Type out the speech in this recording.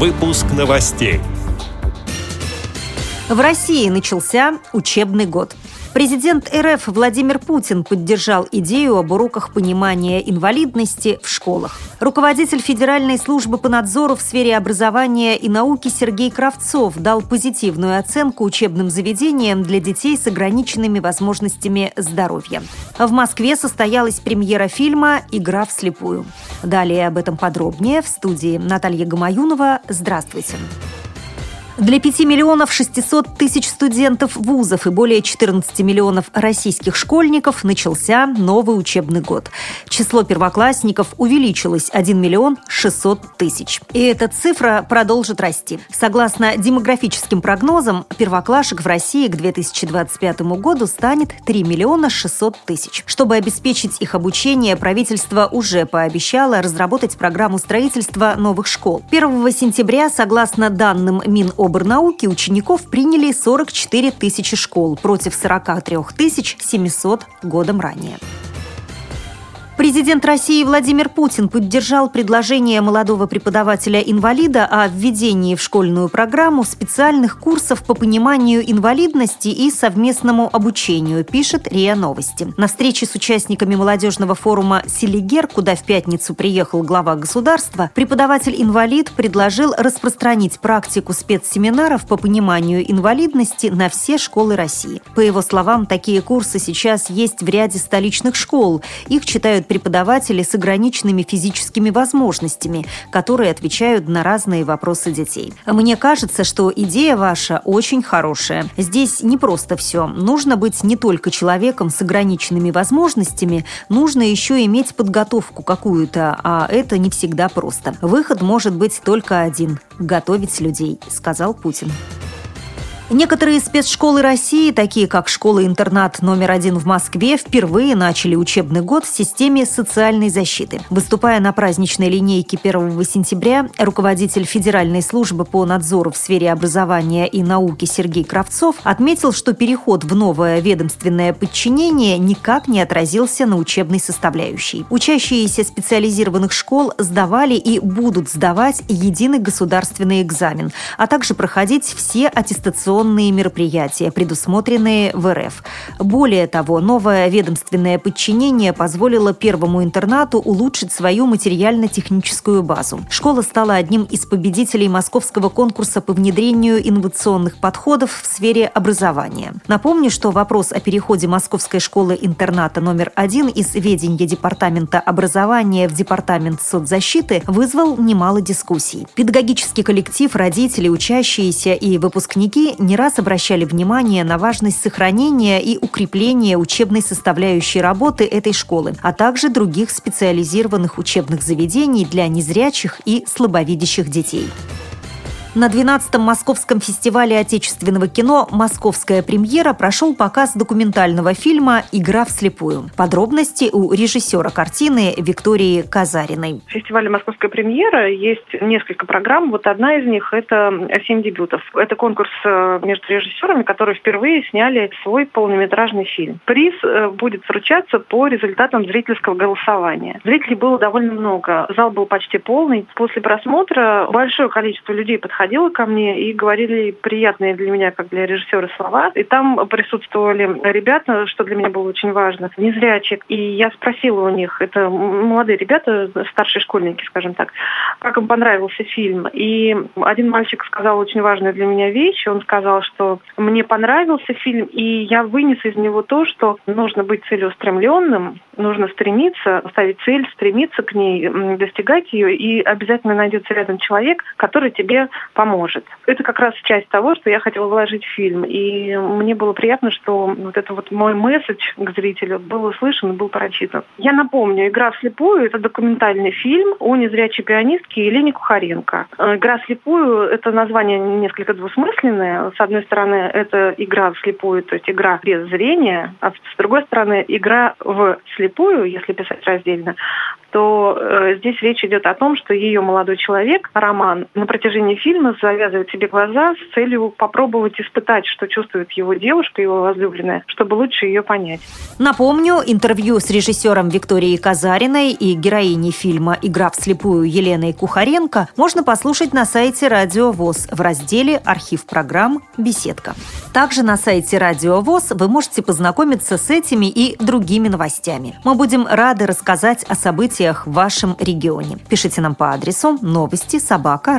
Выпуск новостей. В России начался учебный год. Президент РФ Владимир Путин поддержал идею об уроках понимания инвалидности в школах. Руководитель Федеральной службы по надзору в сфере образования и науки Сергей Кравцов дал позитивную оценку учебным заведениям для детей с ограниченными возможностями здоровья. В Москве состоялась премьера фильма «Игра вслепую». Далее об этом подробнее в студии Наталья Гамаюнова. Здравствуйте. Здравствуйте. Для 5 миллионов 600 тысяч студентов вузов и более 14 миллионов российских школьников начался новый учебный год. Число первоклассников увеличилось 1 миллион 600 тысяч. И эта цифра продолжит расти. Согласно демографическим прогнозам, первоклашек в России к 2025 году станет 3 миллиона 600 тысяч. Чтобы обеспечить их обучение, правительство уже пообещало разработать программу строительства новых школ. 1 сентября, согласно данным Миноборнауки, учеников приняли 44 тысячи школ против 43 тысяч 700 годом ранее. Президент России Владимир Путин поддержал предложение молодого преподавателя-инвалида о введении в школьную программу специальных курсов по пониманию инвалидности и совместному обучению, пишет РИА Новости. На встрече с участниками молодежного форума «Селигер», куда в пятницу приехал глава государства, преподаватель-инвалид предложил распространить практику спецсеминаров по пониманию инвалидности на все школы России. По его словам, такие курсы сейчас есть в ряде столичных школ. Их читают преподаватели с ограниченными физическими возможностями, которые отвечают на разные вопросы детей. Мне кажется, что идея ваша очень хорошая. Здесь не просто все. Нужно быть не только человеком с ограниченными возможностями, нужно еще иметь подготовку какую-то, а это не всегда просто. Выход может быть только один – готовить людей, сказал Путин. Некоторые спецшколы России, такие как школа-интернат номер один в Москве, впервые начали учебный год в системе социальной защиты. Выступая на праздничной линейке 1 сентября, руководитель Федеральной службы по надзору в сфере образования и науки Сергей Кравцов отметил, что переход в новое ведомственное подчинение никак не отразился на учебной составляющей. Учащиеся специализированных школ сдавали и будут сдавать единый государственный экзамен, а также проходить все аттестационные информационные мероприятия, предусмотренные в РФ. Более того, новое ведомственное подчинение позволило первому интернату улучшить свою материально-техническую базу. Школа стала одним из победителей московского конкурса по внедрению инновационных подходов в сфере образования. Напомню, что вопрос о переходе московской школы-интерната номер один из ведения Департамента образования в Департамент соцзащиты вызвал немало дискуссий. Педагогический коллектив, родители, учащиеся и выпускники не раз обращали внимание на важность сохранения и укрепления учебной составляющей работы этой школы, а также других специализированных учебных заведений для незрячих и слабовидящих детей. На 12-м Московском фестивале отечественного кино «Московская премьера» прошел показ документального фильма «Игра вслепую». Подробности у режиссера картины Виктории Казариной. В фестивале «Московская премьера» есть несколько программ. Вот одна из них – это «Семь дебютов». Это конкурс э, между режиссерами, которые впервые сняли свой полнометражный фильм. Приз э, будет вручаться по результатам зрительского голосования. Зрителей было довольно много. Зал был почти полный. После просмотра большое количество людей подходило подходила ко мне и говорили приятные для меня, как для режиссера, слова. И там присутствовали ребята, что для меня было очень важно, незрячие. И я спросила у них, это молодые ребята, старшие школьники, скажем так, как им понравился фильм. И один мальчик сказал очень важную для меня вещь. Он сказал, что мне понравился фильм, и я вынес из него то, что нужно быть целеустремленным, нужно стремиться, ставить цель, стремиться к ней, достигать ее, и обязательно найдется рядом человек, который тебе поможет. Это как раз часть того, что я хотела вложить в фильм. И мне было приятно, что вот это вот мой месседж к зрителю был услышан и был прочитан. Я напомню, «Игра вслепую» — это документальный фильм о незрячей пианистке Елене Кухаренко. «Игра вслепую» — это название несколько двусмысленное. С одной стороны, это игра вслепую, то есть игра без зрения, а с другой стороны, игра в слепую, если писать раздельно, то э, здесь речь идет о том, что ее молодой человек, Роман, на протяжении фильма мужчина завязывает себе глаза с целью попробовать испытать, что чувствует его девушка, его возлюбленная, чтобы лучше ее понять. Напомню, интервью с режиссером Викторией Казариной и героиней фильма «Игра вслепую» Еленой Кухаренко можно послушать на сайте Радио ВОЗ в разделе «Архив программ. Беседка». Также на сайте Радио ВОЗ вы можете познакомиться с этими и другими новостями. Мы будем рады рассказать о событиях в вашем регионе. Пишите нам по адресу новости собака